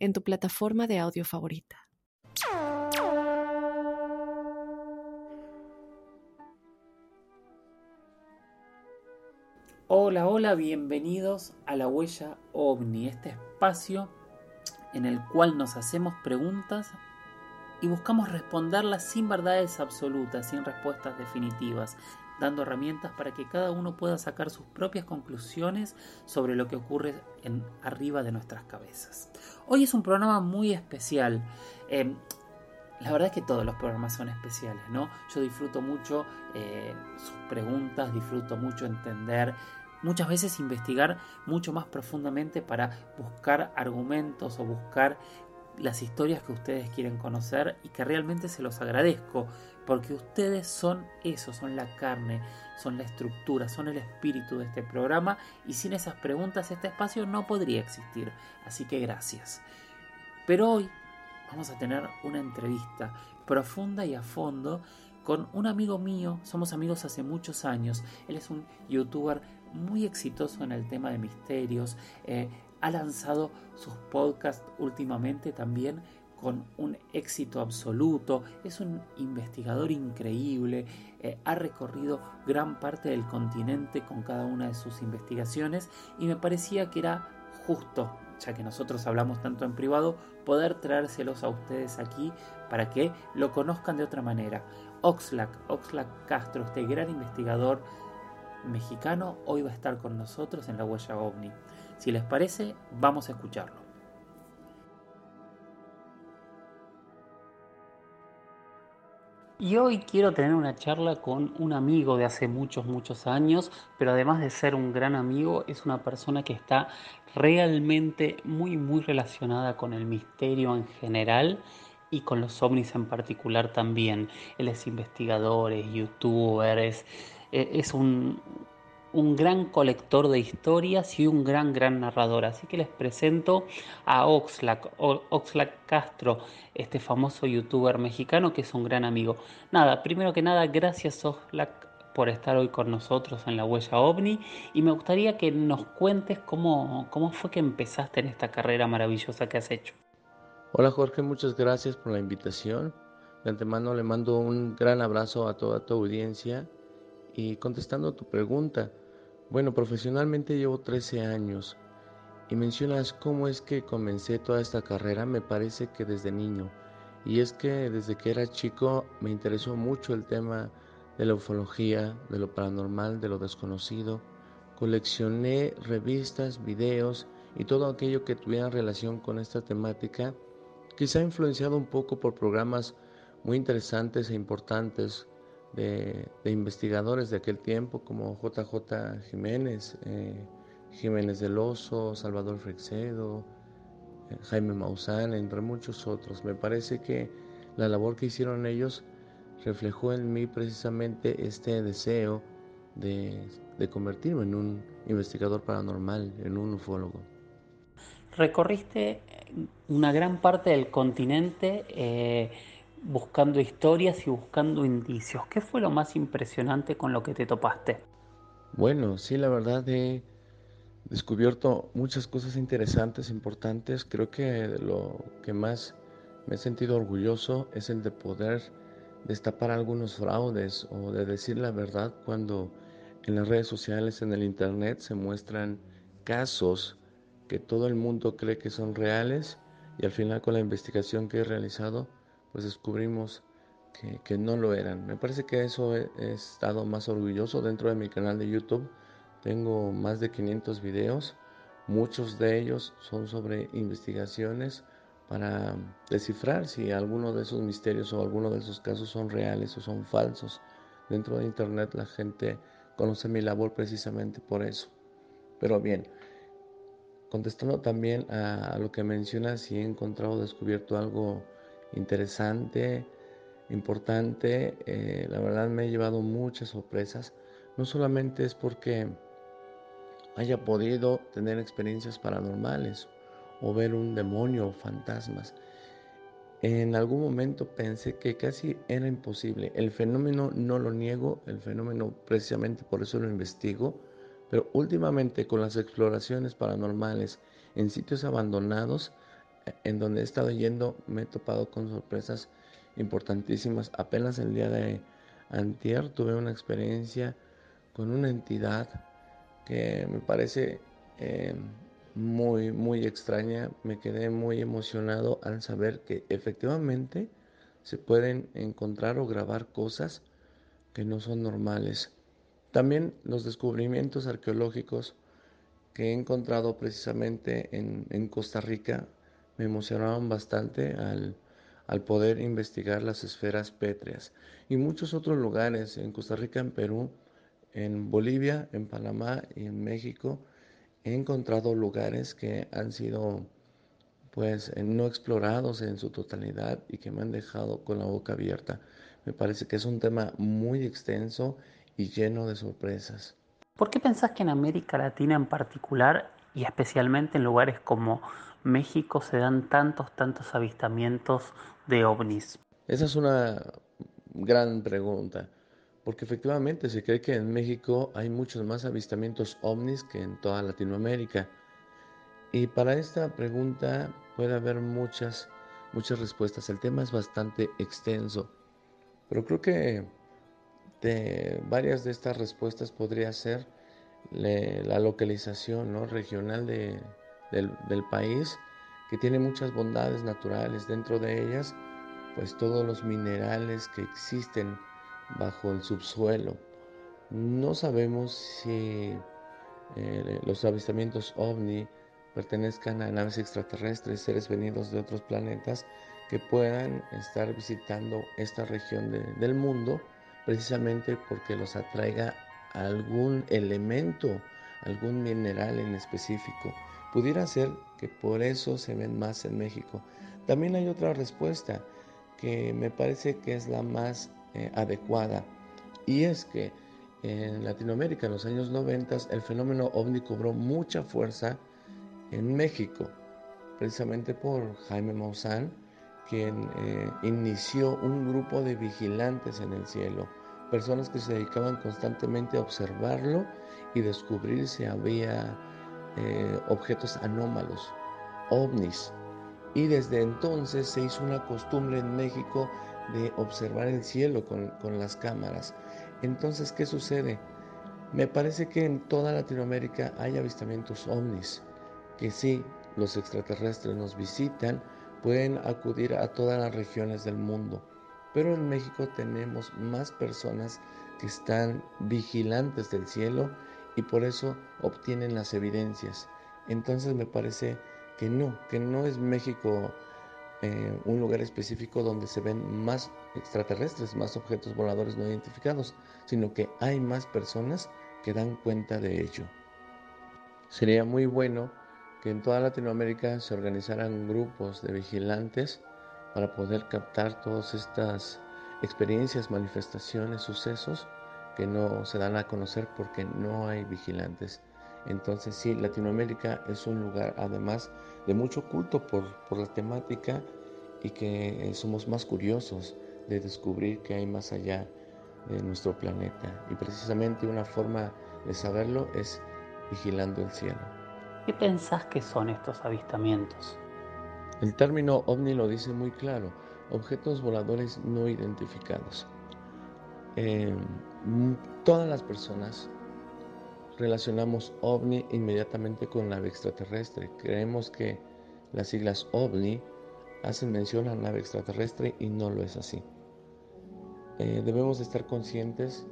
en tu plataforma de audio favorita. Hola, hola, bienvenidos a la huella ovni, este espacio en el cual nos hacemos preguntas y buscamos responderlas sin verdades absolutas, sin respuestas definitivas, dando herramientas para que cada uno pueda sacar sus propias conclusiones sobre lo que ocurre en arriba de nuestras cabezas. Hoy es un programa muy especial. Em, la verdad es que todos los programas son especiales, ¿no? Yo disfruto mucho eh, sus preguntas, disfruto mucho entender muchas veces investigar mucho más profundamente para buscar argumentos o buscar las historias que ustedes quieren conocer y que realmente se los agradezco porque ustedes son eso, son la carne, son la estructura, son el espíritu de este programa y sin esas preguntas este espacio no podría existir. Así que gracias. Pero hoy vamos a tener una entrevista profunda y a fondo con un amigo mío, somos amigos hace muchos años, él es un youtuber muy exitoso en el tema de misterios, eh, ha lanzado sus podcasts últimamente también con un éxito absoluto, es un investigador increíble, eh, ha recorrido gran parte del continente con cada una de sus investigaciones y me parecía que era justo, ya que nosotros hablamos tanto en privado, poder traérselos a ustedes aquí para que lo conozcan de otra manera. Oxlack, Oxlack Castro, este gran investigador mexicano, hoy va a estar con nosotros en la huella ovni. Si les parece, vamos a escucharlo. Y hoy quiero tener una charla con un amigo de hace muchos, muchos años, pero además de ser un gran amigo, es una persona que está realmente muy, muy relacionada con el misterio en general y con los ovnis en particular también. Él es investigador, es youtuber, es, es un, un gran colector de historias y un gran, gran narrador. Así que les presento a Oxlack, Oxlack Castro, este famoso youtuber mexicano que es un gran amigo. Nada, primero que nada, gracias Oxlack por estar hoy con nosotros en la huella ovni y me gustaría que nos cuentes cómo, cómo fue que empezaste en esta carrera maravillosa que has hecho. Hola Jorge, muchas gracias por la invitación. De antemano le mando un gran abrazo a toda tu audiencia y contestando tu pregunta, bueno, profesionalmente llevo 13 años y mencionas cómo es que comencé toda esta carrera, me parece que desde niño. Y es que desde que era chico me interesó mucho el tema de la ufología, de lo paranormal, de lo desconocido. Coleccioné revistas, videos y todo aquello que tuviera relación con esta temática, quizá influenciado un poco por programas muy interesantes e importantes de, investigadores de aquel tiempo como JJ Jiménez, eh, Jiménez del Oso, Salvador Frexedo, eh, Jaime Maussan, entre muchos otros. Me parece que la labor que hicieron ellos reflejó en mí precisamente este deseo de, convertirme en un investigador paranormal, en un ufólogo. Recorriste una gran parte del continente. Eh, buscando historias y buscando indicios. ¿Qué fue lo más impresionante con lo que te topaste? Bueno, sí, la verdad he descubierto muchas cosas interesantes, importantes. Creo que lo que más me he sentido orgulloso es el de poder destapar algunos fraudes o de decir la verdad cuando en las redes sociales, en el Internet se muestran casos que todo el mundo cree que son reales y al final con la investigación que he realizado pues descubrimos que, no lo eran. Me parece que eso he, estado más orgulloso dentro de mi canal de YouTube. Tengo más de 500 videos, muchos de ellos son sobre investigaciones para descifrar si alguno de esos misterios o alguno de esos casos son reales o son falsos. Dentro de Internet la gente conoce mi labor precisamente por eso. Pero bien, contestando también a, lo que mencionas, si he encontrado, descubierto algo interesante, importante, eh, la verdad me he llevado muchas sorpresas. No solamente es porque haya podido tener experiencias paranormales o ver un demonio o fantasmas. En algún momento pensé que casi era imposible. El fenómeno no lo niego, el fenómeno precisamente por eso lo investigo, pero últimamente con las exploraciones paranormales en sitios abandonados, en donde he estado yendo, me he topado con sorpresas importantísimas. Apenas el día de antier tuve una experiencia con una entidad que me parece eh, muy, muy extraña. Me quedé muy emocionado al saber que efectivamente se pueden encontrar o grabar cosas que no son normales. También los descubrimientos arqueológicos que he encontrado precisamente en, Costa Rica me emocionaron bastante al, al, poder investigar las esferas pétreas y muchos otros lugares en Costa Rica, en Perú, en Bolivia, en Panamá y en México. He encontrado lugares que han sido pues no explorados en su totalidad y que me han dejado con la boca abierta. Me parece que es un tema muy extenso y lleno de sorpresas. ¿Por qué pensás que en América Latina en particular y especialmente en lugares como México se dan tantos, tantos avistamientos de ovnis? Esa es una gran pregunta, porque efectivamente se cree que en México hay muchos más avistamientos ovnis que en toda Latinoamérica. Y para esta pregunta puede haber muchas, muchas respuestas. El tema es bastante extenso, pero creo que de varias de estas respuestas podría ser la localización regional del, del, país, que tiene muchas bondades naturales, dentro de ellas, pues todos los minerales que existen bajo el subsuelo. No sabemos si eh, los avistamientos ovni pertenezcan a naves extraterrestres, seres venidos de otros planetas que puedan estar visitando esta región del mundo precisamente porque los atraiga algún elemento, algún mineral en específico. Pudiera ser que por eso se ven más en México. También hay otra respuesta que me parece que es la más eh, adecuada y es que en Latinoamérica en los años 90 el fenómeno ovni cobró mucha fuerza en México, precisamente por Jaime Maussan, quien eh, inició un grupo de vigilantes en el cielo, personas que se dedicaban constantemente a observarlo y descubrir si había eh, objetos anómalos, ovnis. Y desde entonces se hizo una costumbre en México de observar el cielo con, con las cámaras. Entonces, ¿qué sucede? Me parece que en toda Latinoamérica hay avistamientos ovnis, que sí, los extraterrestres nos visitan, pueden acudir a todas las regiones del mundo. Pero en México tenemos más personas que están vigilantes del cielo y por eso obtienen las evidencias. Entonces me parece que no, que no es México eh, un lugar específico donde se ven más extraterrestres, más objetos voladores no identificados, sino que hay más personas que dan cuenta de ello. Sería muy bueno que en toda Latinoamérica se organizaran grupos de vigilantes para poder captar todas estas experiencias, manifestaciones, sucesos que no se dan a conocer porque no hay vigilantes. Entonces sí, Latinoamérica es un lugar además de mucho culto por, por la temática y que somos más curiosos de descubrir que hay más allá de nuestro planeta. Y precisamente una forma de saberlo es vigilando el cielo. ¿Qué pensás que son estos avistamientos? El término ovni lo dice muy claro, objetos voladores no identificados. Eh, todas las personas relacionamos ovni inmediatamente con nave extraterrestre. Creemos que las siglas ovni hacen mención a nave extraterrestre y no lo es así. Eh, debemos estar conscientes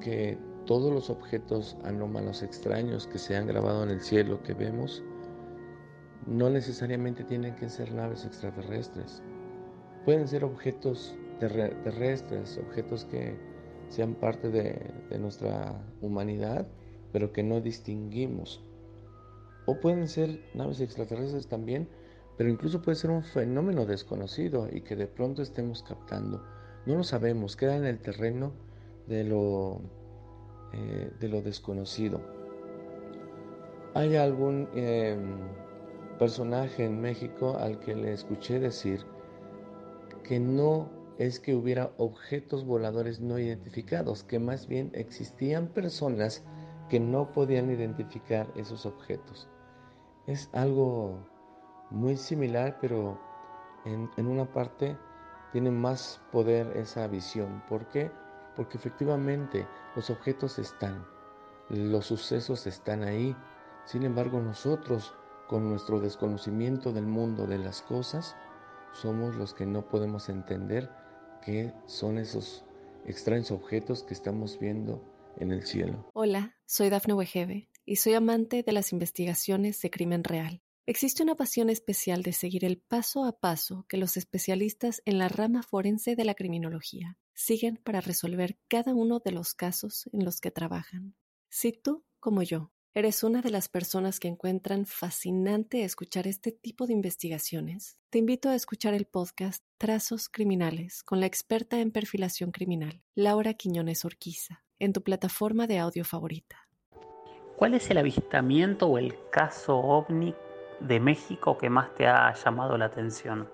que todos los objetos anómalos extraños que se han grabado en el cielo que vemos no necesariamente tienen que ser naves extraterrestres. Pueden ser objetos terrestres, objetos que sean parte de, nuestra humanidad, pero que no distinguimos. o pueden ser naves extraterrestres también, pero incluso puede ser un fenómeno desconocido y que de pronto estemos captando. No lo sabemos, queda en el terreno de lo, eh, de lo desconocido. Hay algún em, personaje en México al que le escuché decir que no es que hubiera objetos voladores no identificados, que más bien existían personas que no podían identificar esos objetos. Es algo muy similar, pero en, una parte tiene más poder esa visión. ¿Por qué? Porque efectivamente los objetos están, los sucesos están ahí. Sin embargo, nosotros, con nuestro desconocimiento del mundo, de las cosas, somos los que no podemos entender qué son esos extraños objetos que estamos viendo en el cielo. Hola, soy Dafne Wegebe y soy amante de las investigaciones de crimen real. Existe una pasión especial de seguir el paso a paso que los especialistas en la rama forense de la criminología siguen para resolver cada uno de los casos en los que trabajan. Si tú, como yo, eres una de las personas que encuentran fascinante escuchar este tipo de investigaciones, te invito a escuchar el podcast Trazos Criminales con la experta en perfilación criminal, Laura Quiñones Orquiza, en tu plataforma de audio favorita. ¿Cuál es el avistamiento o el caso ovni de México que más te ha llamado la atención?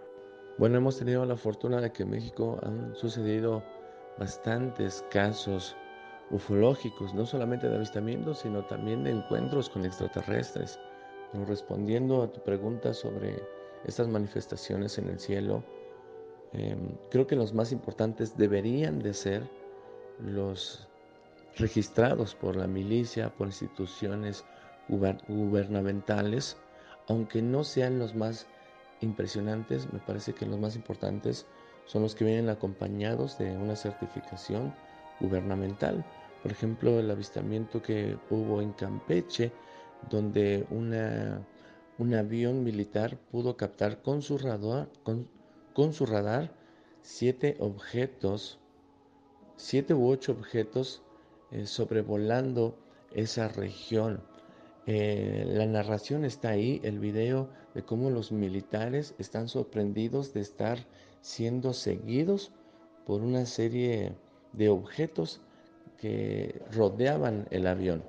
Bueno, hemos tenido la fortuna de que en México han sucedido bastantes casos ufológicos, no solamente de avistamientos, sino también de encuentros con extraterrestres. Pero respondiendo a tu pregunta sobre estas manifestaciones en el cielo, em, creo que los más importantes deberían de ser los registrados por la milicia, por instituciones gubernamentales, aunque no sean los más impresionantes, me parece que los más importantes son los que vienen acompañados de una certificación gubernamental. Por ejemplo, el avistamiento que hubo en Campeche, donde un avión militar pudo captar con su radar, con, su radar siete objetos, siete u ocho objetos eh, sobrevolando esa región. Eh, la narración está ahí, el video de cómo los militares están sorprendidos de estar siendo seguidos por una serie de objetos que rodeaban el avión.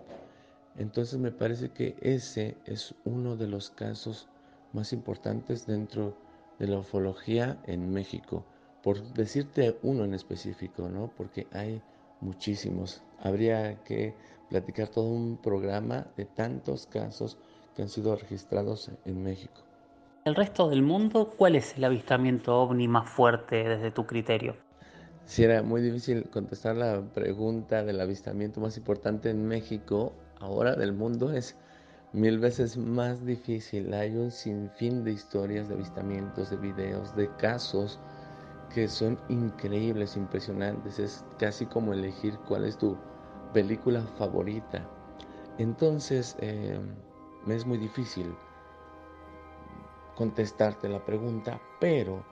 Entonces me parece que ese es uno de los casos más importantes dentro de la ufología en México. Por decirte uno en específico, ¿no? Porque hay muchísimos. Habría que platicar todo un programa de tantos casos que han sido registrados en México. ¿El resto del mundo cuál es el avistamiento ovni más fuerte desde tu criterio? Si era muy difícil contestar la pregunta del avistamiento más importante en México, ahora del mundo es mil veces más difícil. Hay un sinfín de historias de avistamientos, de videos, de casos que son increíbles, impresionantes. Es casi como elegir cuál es tu película favorita. Entonces, me es muy difícil contestarte la pregunta, pero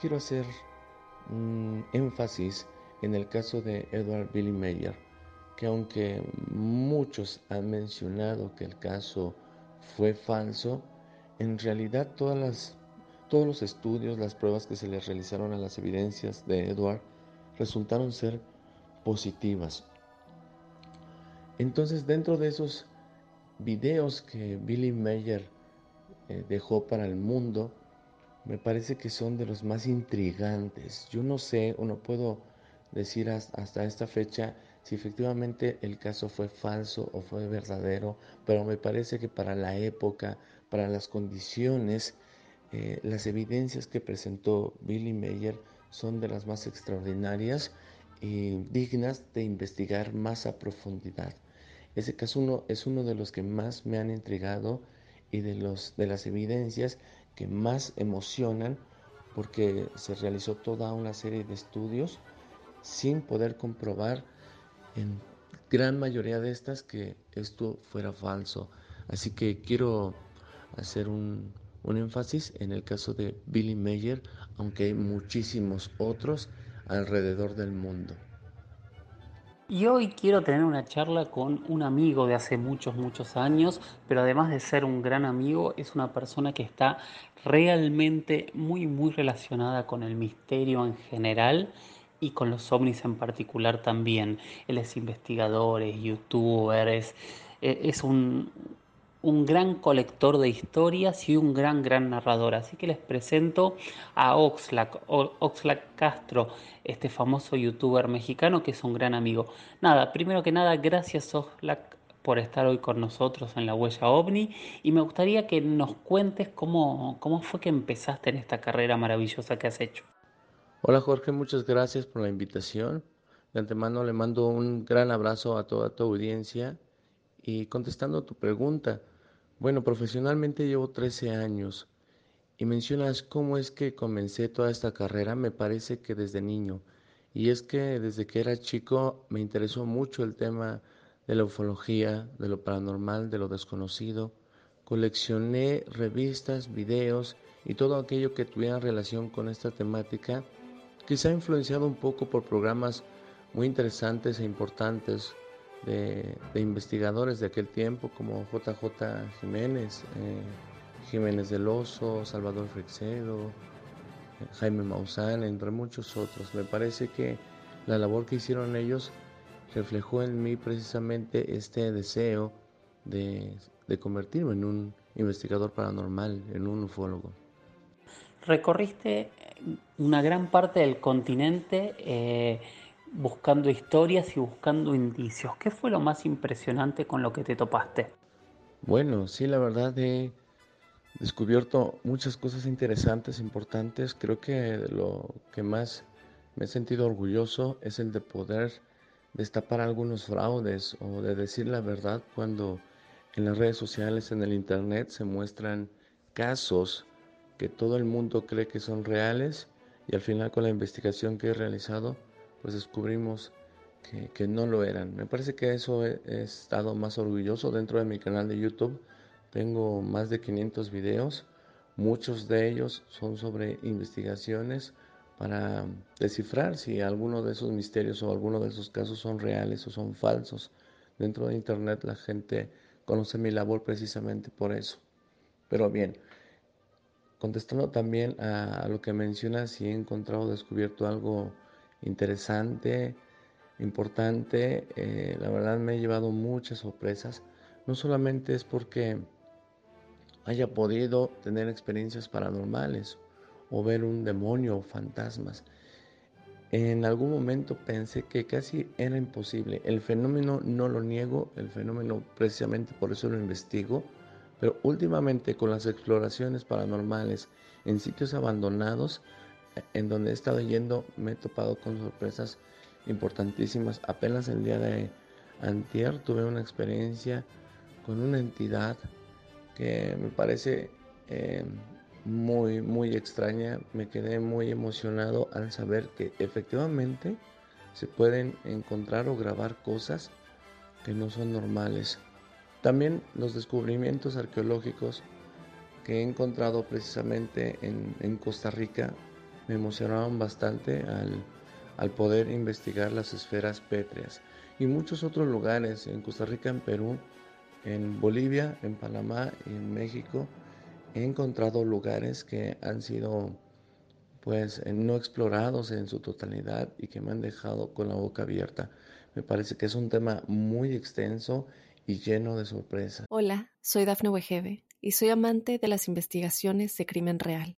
quiero hacer énfasis en el caso de Edward Billy Mayer, que aunque muchos han mencionado que el caso fue falso, en realidad todas las, todos los estudios, las pruebas que se le realizaron a las evidencias de Edward resultaron ser positivas. Entonces, dentro de esos videos que Billy Mayer eh, dejó para el mundo, me parece que son de los más intrigantes. Yo no sé o no puedo decir hasta esta fecha si efectivamente el caso fue falso o fue verdadero, pero me parece que para la época, para las condiciones, eh, las evidencias que presentó Billy Mayer son de las más extraordinarias y dignas de investigar más a profundidad. Ese caso es uno de los que más me han intrigado y de, los, de las evidencias que más emocionan porque se realizó toda una serie de estudios sin poder comprobar en gran mayoría de estas que esto fuera falso. Así que quiero hacer un, un énfasis en el caso de Billy Mayer, aunque hay muchísimos otros alrededor del mundo. Y hoy quiero tener una charla con un amigo de hace muchos, muchos años, pero además de ser un gran amigo, es una persona que está realmente muy, muy relacionada con el misterio en general y con los ovnis en particular también. Él es investigador, es youtuber, es, es un, un gran colector de historias y un gran, gran narrador. Así que les presento a Oxlack, Oxlack Castro, este famoso youtuber mexicano que es un gran amigo. Nada, primero que nada, gracias Oxlack por estar hoy con nosotros en la huella ovni y me gustaría que nos cuentes cómo, cómo fue que empezaste en esta carrera maravillosa que has hecho. Hola Jorge, muchas gracias por la invitación. De antemano le mando un gran abrazo a toda tu audiencia y contestando tu pregunta, bueno, profesionalmente llevo 13 años y mencionas cómo es que comencé toda esta carrera, me parece que desde niño. Y es que desde que era chico me interesó mucho el tema de la ufología, de lo paranormal, de lo desconocido. Coleccioné revistas, videos y todo aquello que tuviera relación con esta temática, quizá influenciado un poco por programas muy interesantes e importantes de, investigadores de aquel tiempo como JJ Jiménez, eh, Jiménez del Oso, Salvador Frexedo, Jaime Maussan, entre muchos otros. Me parece que la labor que hicieron ellos reflejó en mí precisamente este deseo de, convertirme en un investigador paranormal, en un ufólogo. Recorriste una gran parte del continente. Eh, buscando historias y buscando indicios. ¿Qué fue lo más impresionante con lo que te topaste? Bueno, sí, la verdad he descubierto muchas cosas interesantes, importantes. Creo que lo que más me he sentido orgulloso es el de poder destapar algunos fraudes o de decir la verdad cuando en las redes sociales, en el Internet se muestran casos que todo el mundo cree que son reales y al final con la investigación que he realizado pues descubrimos que, no lo eran. Me parece que eso he, estado más orgulloso dentro de mi canal de YouTube. Tengo más de 500 videos, muchos de ellos son sobre investigaciones para descifrar si alguno de esos misterios o alguno de esos casos son reales o son falsos. Dentro de Internet la gente conoce mi labor precisamente por eso. Pero bien, contestando también a, lo que mencionas, si he encontrado, descubierto algo interesante, importante. Eh, la verdad me he llevado muchas sorpresas. No solamente es porque haya podido tener experiencias paranormales o ver un demonio o fantasmas. En algún momento pensé que casi era imposible. El fenómeno no lo niego, el fenómeno precisamente por eso lo investigo, pero últimamente con las exploraciones paranormales en sitios abandonados, en donde he estado yendo me he topado con sorpresas importantísimas. Apenas el día de antier tuve una experiencia con una entidad que me parece eh, muy, muy extraña. Me quedé muy emocionado al saber que efectivamente se pueden encontrar o grabar cosas que no son normales. También los descubrimientos arqueológicos que he encontrado precisamente en, en Costa Rica me emocionaron bastante al, poder investigar las esferas pétreas y muchos otros lugares, en Costa Rica, en Perú, en Bolivia, en Panamá y en México, he encontrado lugares que han sido pues no explorados en su totalidad y que me han dejado con la boca abierta. Me parece que es un tema muy extenso y lleno de sorpresas. Hola, soy Dafne Wegebe y soy amante de las investigaciones de crimen real.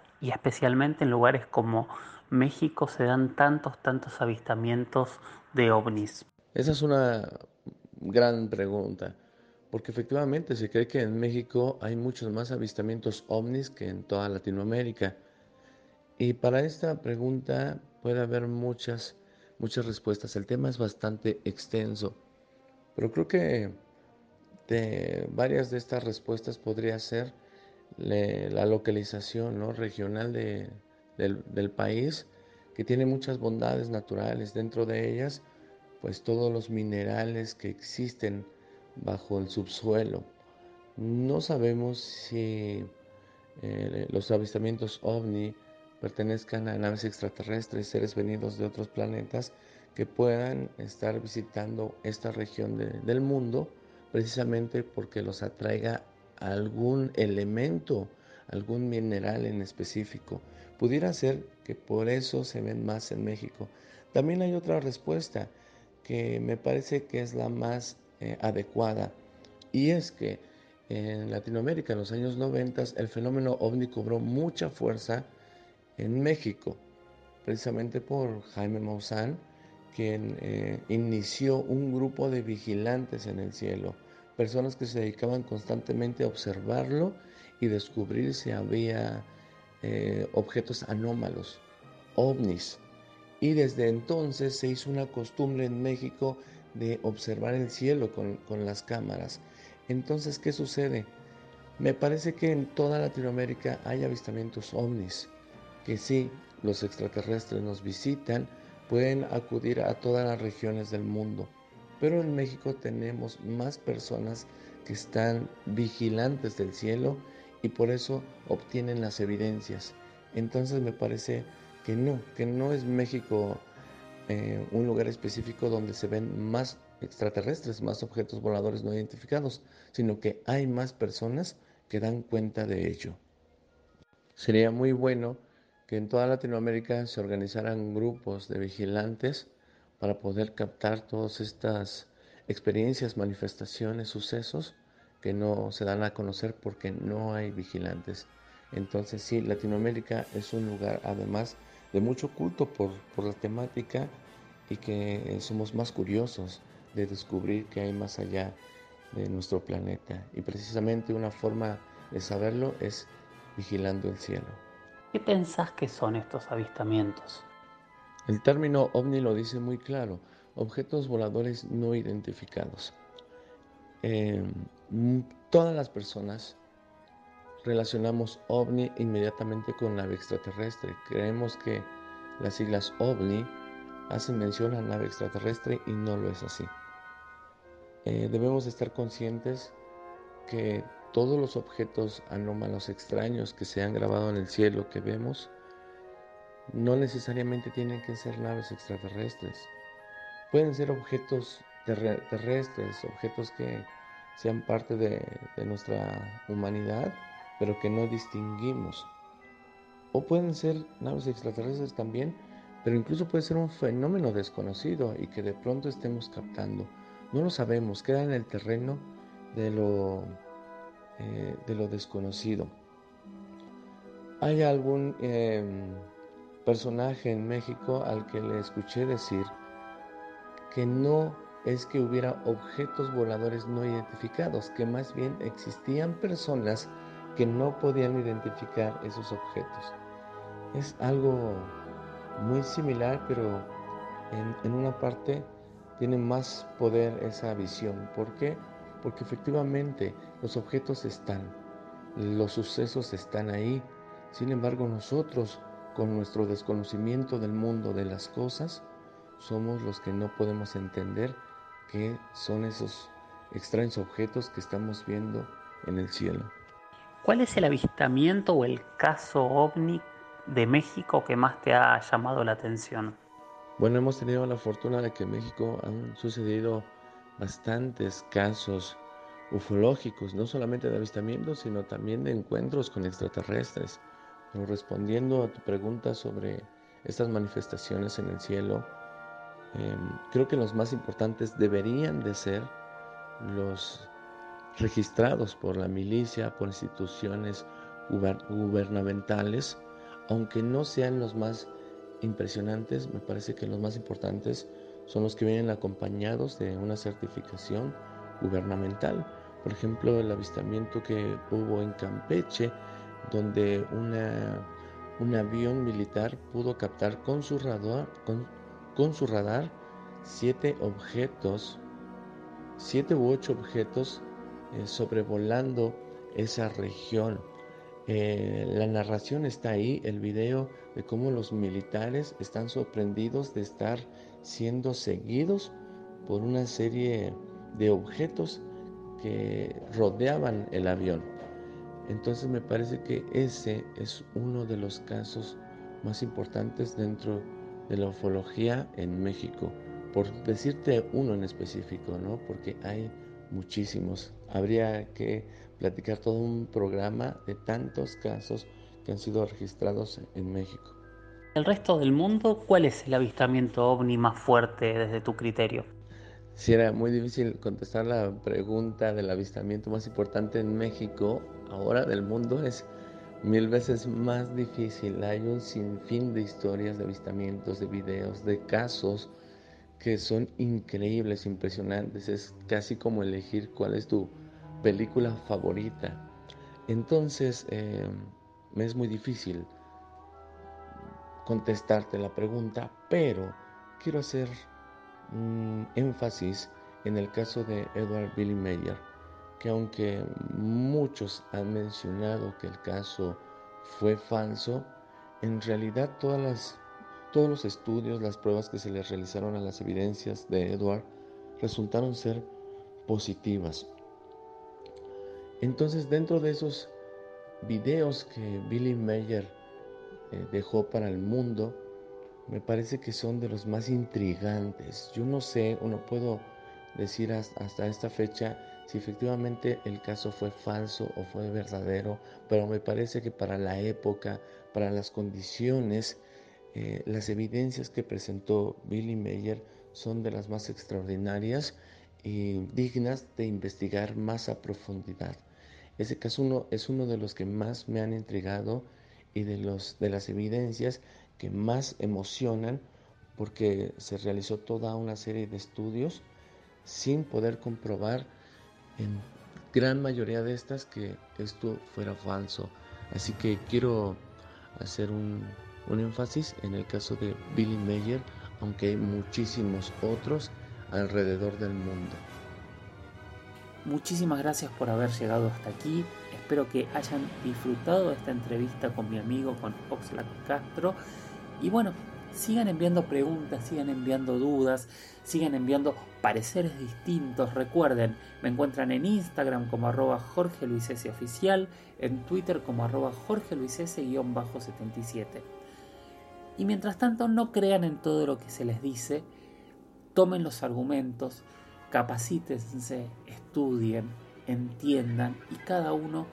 y especialmente en lugares como México se dan tantos, tantos avistamientos de ovnis? Esa es una gran pregunta, porque efectivamente se cree que en México hay muchos más avistamientos ovnis que en toda Latinoamérica. Y para esta pregunta puede haber muchas, muchas respuestas. El tema es bastante extenso. Pero creo que de varias de estas respuestas podría ser la localización ¿no? regional del, país, que tiene muchas bondades naturales. Dentro de ellas, pues todos los minerales que existen bajo el subsuelo. No sabemos si eh, los avistamientos ovni pertenezcan a naves extraterrestres, seres venidos de otros planetas que puedan estar visitando esta región del mundo precisamente porque los atraiga algún elemento, algún mineral en específico. Pudiera ser que por eso se ven más en México. También hay otra respuesta que me parece que es la más eh, adecuada y es que en Latinoamérica en los años 90 el fenómeno ovni cobró mucha fuerza en México, precisamente por Jaime Maussan, quien eh, inició un grupo de vigilantes en el cielo, personas que se dedicaban constantemente a observarlo y descubrir si había eh, objetos anómalos, ovnis. Y desde entonces se hizo una costumbre en México de observar el cielo con, con las cámaras. Entonces, ¿qué sucede? Me parece que en toda Latinoamérica hay avistamientos ovnis, que sí, los extraterrestres nos visitan, pueden acudir a todas las regiones del mundo. Pero en México tenemos más personas que están vigilantes del cielo y por eso obtienen las evidencias. Entonces me parece que no, que no es México eh, un lugar específico donde se ven más extraterrestres, más objetos voladores no identificados, sino que hay más personas que dan cuenta de ello. Sería muy bueno que en toda Latinoamérica se organizaran grupos de vigilantes para poder captar todas estas experiencias, manifestaciones, sucesos que no se dan a conocer porque no hay vigilantes. Entonces sí, Latinoamérica es un lugar además de mucho culto por, por la temática y que somos más curiosos de descubrir que hay más allá de nuestro planeta. Y precisamente una forma de saberlo es vigilando el cielo. ¿Qué pensás que son estos avistamientos? El término ovni lo dice muy claro, objetos voladores no identificados. Em, todas las personas relacionamos ovni inmediatamente con nave extraterrestre. Creemos que las siglas ovni hacen mención a nave extraterrestre y no lo es así. Eh, debemos estar conscientes que todos los objetos anómalos extraños que se han grabado en el cielo que vemos no necesariamente tienen que ser naves extraterrestres. Pueden ser objetos terrestres, objetos que sean parte de, nuestra humanidad, pero que no distinguimos. O pueden ser naves extraterrestres también, pero incluso puede ser un fenómeno desconocido y que de pronto estemos captando. No lo sabemos, queda en el terreno de lo eh, de lo desconocido. Hay algún em, personaje en México al que le escuché decir que no es que hubiera objetos voladores no identificados, que más bien existían personas que no podían identificar esos objetos. Es algo muy similar, pero en, en una parte tiene más poder esa visión. ¿Por qué? Porque efectivamente los objetos están, los sucesos están ahí. Sin embargo, nosotros, con nuestro desconocimiento del mundo de las cosas, somos los que no podemos entender qué son esos extraños objetos que estamos viendo en el cielo. ¿Cuál es el avistamiento o el caso ovni de México que más te ha llamado la atención? Bueno, hemos tenido la fortuna de que en México han sucedido bastantes casos ufológicos, no solamente de avistamientos, sino también de encuentros con extraterrestres. Pero respondiendo a tu pregunta sobre estas manifestaciones en el cielo, em, creo que los más importantes deberían de ser los registrados por la milicia, por instituciones gubernamentales, aunque no sean los más impresionantes, me parece que los más importantes son los que vienen acompañados de una certificación gubernamental. Por ejemplo, el avistamiento que hubo en Campeche, donde un avión militar pudo captar con su radar, con, su radar siete objetos, siete u ocho objetos eh, sobrevolando esa región. Eh, la narración está ahí, el video de cómo los militares están sorprendidos de estar siendo seguidos por una serie de objetos que rodeaban el avión. Entonces me parece que ese es uno de los casos más importantes dentro de la ufología en México. Por decirte uno en específico, ¿no? Porque hay muchísimos. Habría que platicar todo un programa de tantos casos que han sido registrados en México. ¿El resto del mundo cuál es el avistamiento ovni más fuerte desde tu criterio? Si era muy difícil contestar la pregunta del avistamiento más importante en México, ahora del mundo es mil veces más difícil. Hay un sinfín de historias de avistamientos, de videos, de casos que son increíbles, impresionantes. Es casi como elegir cuál es tu película favorita. Entonces, me es muy difícil contestarte la pregunta, pero quiero hacer énfasis en el caso de Edward Billy Mayer, que aunque muchos han mencionado que el caso fue falso, en realidad todas las, todos los estudios, las pruebas que se le realizaron a las evidencias de Edward resultaron ser positivas. Entonces dentro de esos videos que Billy Mayer eh, dejó para el mundo, me parece que son de los más intrigantes. Yo no sé o no puedo decir hasta esta fecha si efectivamente el caso fue falso o fue verdadero, pero me parece que para la época, para las condiciones, eh, las evidencias que presentó Billy Mayer son de las más extraordinarias y dignas de investigar más a profundidad. Ese caso es uno de los que más me han intrigado y de, los, de las evidencias que más emocionan porque se realizó toda una serie de estudios sin poder comprobar en gran mayoría de estas que esto fuera falso. Así que quiero hacer un, un énfasis en el caso de Billy Mayer, aunque hay muchísimos otros alrededor del mundo. Muchísimas gracias por haber llegado hasta aquí. Espero que hayan disfrutado esta entrevista con mi amigo, con Oxlack Castro. Y bueno, sigan enviando preguntas, sigan enviando dudas, sigan enviando pareceres distintos. Recuerden, me encuentran en Instagram como arroba Jorge Luis S. Oficial, en Twitter como arroba Jorge Luis S-77. Y mientras tanto, no crean en todo lo que se les dice, tomen los argumentos, capacítense, estudien, entiendan y cada uno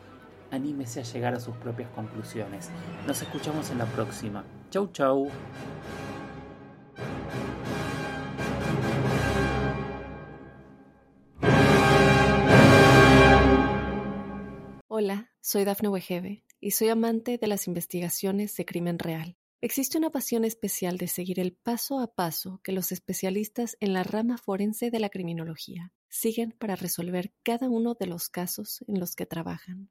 anímese a llegar a sus propias conclusiones. Nos escuchamos en la próxima. Chau, chau. Hola, soy Dafne Wegebe y soy amante de las investigaciones de crimen real. Existe una pasión especial de seguir el paso a paso que los especialistas en la rama forense de la criminología siguen para resolver cada uno de los casos en los que trabajan.